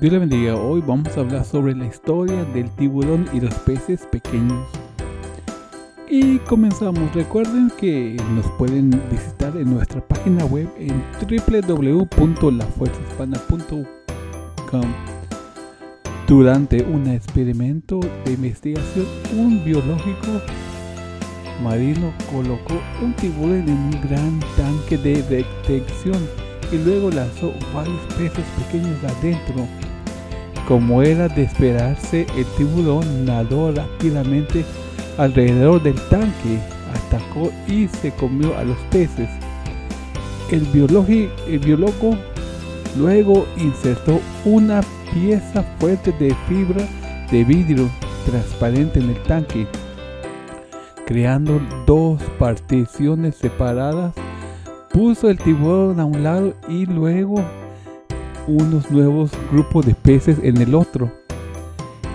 Dios le bendiga. Hoy vamos a hablar sobre la historia del tiburón y los peces pequeños. Y comenzamos. Recuerden que nos pueden visitar en nuestra página web en www.lafuerzahispana.com. Durante un experimento de investigación, un biológico marino colocó un tiburón en un gran tanque de detección y luego lanzó varios peces pequeños adentro. Como era de esperarse, el tiburón nadó rápidamente alrededor del tanque, atacó y se comió a los peces. El, biólogo luego insertó una pieza fuerte de fibra de vidrio transparente en el tanque, creando dos particiones separadas puso el tiburón a un lado y luego unos nuevos grupos de peces en el otro.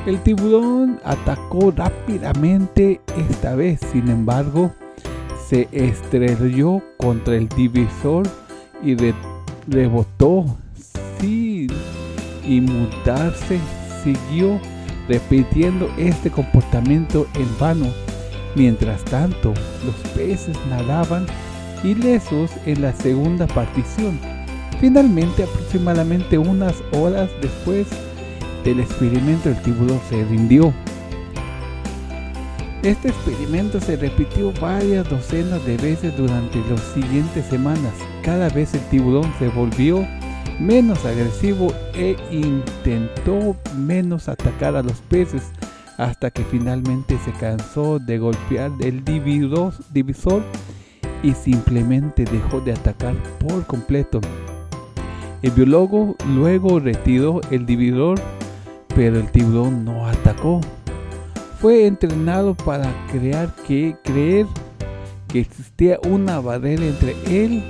El tiburón atacó rápidamente esta vez, sin embargo, se estrelló contra el divisor y rebotó sin inmutarse. Siguió repitiendo este comportamiento en vano. Mientras tanto, los peces nadaban ilesos en la segunda partición. Finalmente, aproximadamente unas horas después del experimento, el tiburón se rindió. Este experimento se repitió varias docenas de veces durante las siguientes semanas. Cada vez el tiburón se volvió menos agresivo e intentó menos atacar a los peces hasta que finalmente se cansó de golpear el divisor y simplemente dejó de atacar por completo. El biólogo luego retiró el dividor, pero el tiburón no atacó. Fue entrenado para crear que, creer que existía una barrera entre él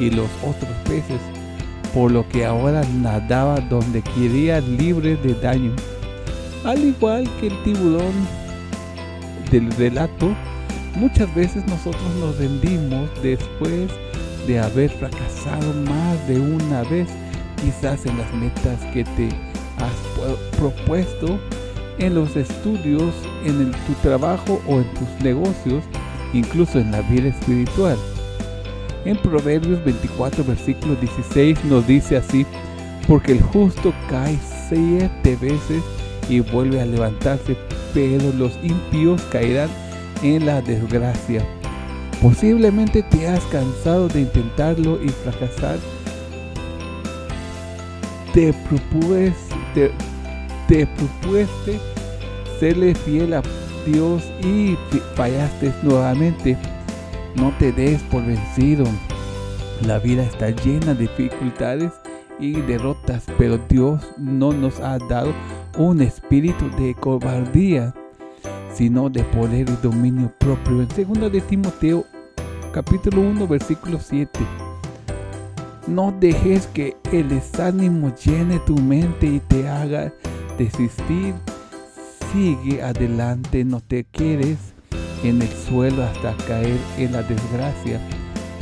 y los otros peces, por lo que ahora nadaba donde quería libre de daño. Al igual que el tiburón del relato, Muchas veces nosotros nos rendimos después de haber fracasado más de una vez, quizás en las metas que te has propuesto, en los estudios, en tu trabajo o en tus negocios, incluso en la vida espiritual. En Proverbios 24, versículo 16 nos dice así, porque el justo cae siete veces y vuelve a levantarse, pero los impíos caerán en la desgracia. Posiblemente te has cansado de intentarlo y fracasar. Te propusiste, te, propusiste serle fiel a Dios y fallaste nuevamente. No te des por vencido. La vida está llena de dificultades y derrotas, pero Dios no nos ha dado un espíritu de cobardía, sino de poder y dominio propio. En 2 de Timoteo capítulo 1 versículo 7. No dejes que el desánimo llene tu mente y te haga desistir. Sigue adelante, no te quedes en el suelo hasta caer en la desgracia.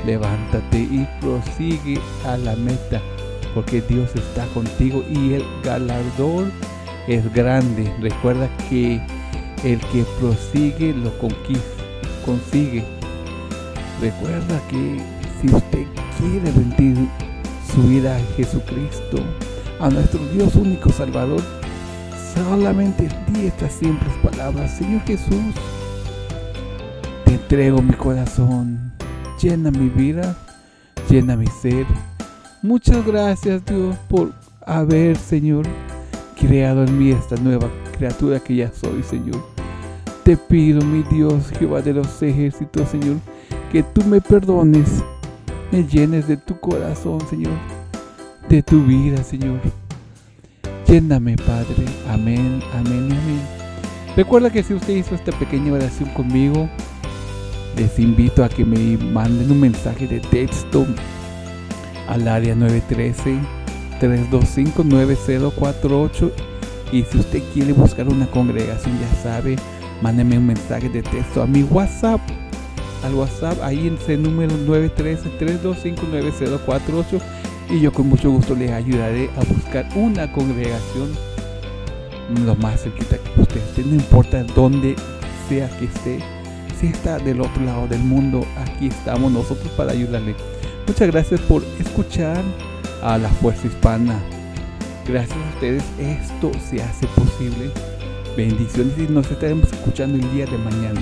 Levántate y prosigue a la meta, porque Dios está contigo y el galardón es grande. Recuerda que el que prosigue lo conquista, consigue. Recuerda que si usted quiere rendir su vida a Jesucristo, a nuestro Dios único Salvador, solamente di estas simples palabras. Señor Jesús, te entrego mi corazón, llena mi vida, llena mi ser. Muchas gracias Dios por haber, Señor, creado en mí esta nueva criatura que ya soy, Señor. Te pido, mi Dios, Jehová de los ejércitos, Señor, que tú me perdones, me llenes de tu corazón, Señor, de tu vida, Señor. Lléname, Padre. Amén, amén amén. Recuerda que si usted hizo esta pequeña oración conmigo, les invito a que me manden un mensaje de texto al área 913-325-9048 y si usted quiere buscar una congregación, ya sabe, mándeme un mensaje de texto a mi WhatsApp. Al WhatsApp, ahí en ese número 913-325-9048. y yo con mucho gusto les ayudaré a buscar una congregación lo más cerquita que usted esté, no importa dónde sea que esté, si está del otro lado del mundo, aquí estamos nosotros para ayudarle. Muchas gracias por escuchar a la Fuerza Hispana. Gracias a ustedes esto se hace posible. Bendiciones y nos estaremos escuchando el día de mañana.